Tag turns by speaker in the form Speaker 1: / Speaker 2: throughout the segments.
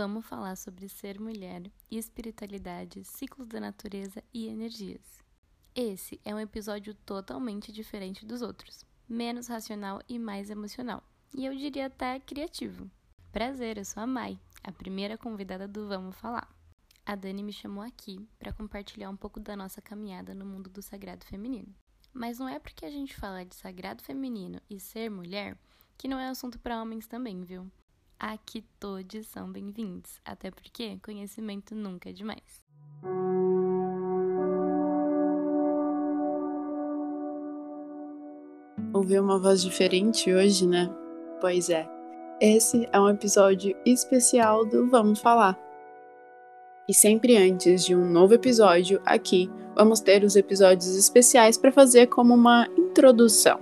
Speaker 1: vamos falar sobre ser mulher, espiritualidade, ciclos da natureza e energias. Esse é um episódio totalmente diferente dos outros, menos racional e mais emocional, e eu diria até criativo. Prazer, eu sou a Mai, a primeira convidada do Vamos Falar. A Dani me chamou aqui para compartilhar um pouco da nossa caminhada no mundo do sagrado feminino. Mas não é porque a gente fala de sagrado feminino e ser mulher que não é assunto para homens também, viu? Aqui todos são bem-vindos, até porque conhecimento nunca é demais.
Speaker 2: Ouvir uma voz diferente hoje, né? Pois é. Esse é um episódio especial do Vamos Falar. E sempre antes de um novo episódio aqui, vamos ter os episódios especiais para fazer como uma introdução,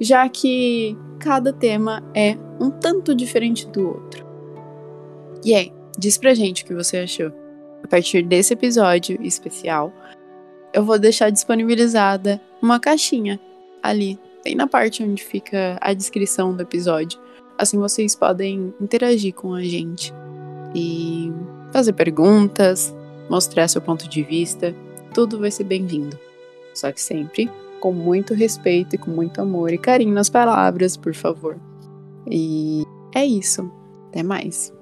Speaker 2: já que cada tema é um tanto diferente do outro. E aí, diz pra gente o que você achou. A partir desse episódio especial, eu vou deixar disponibilizada uma caixinha ali, bem na parte onde fica a descrição do episódio. Assim vocês podem interagir com a gente e fazer perguntas, mostrar seu ponto de vista. Tudo vai ser bem-vindo. Só que sempre com muito respeito e com muito amor e carinho nas palavras, por favor. E é isso. Até mais.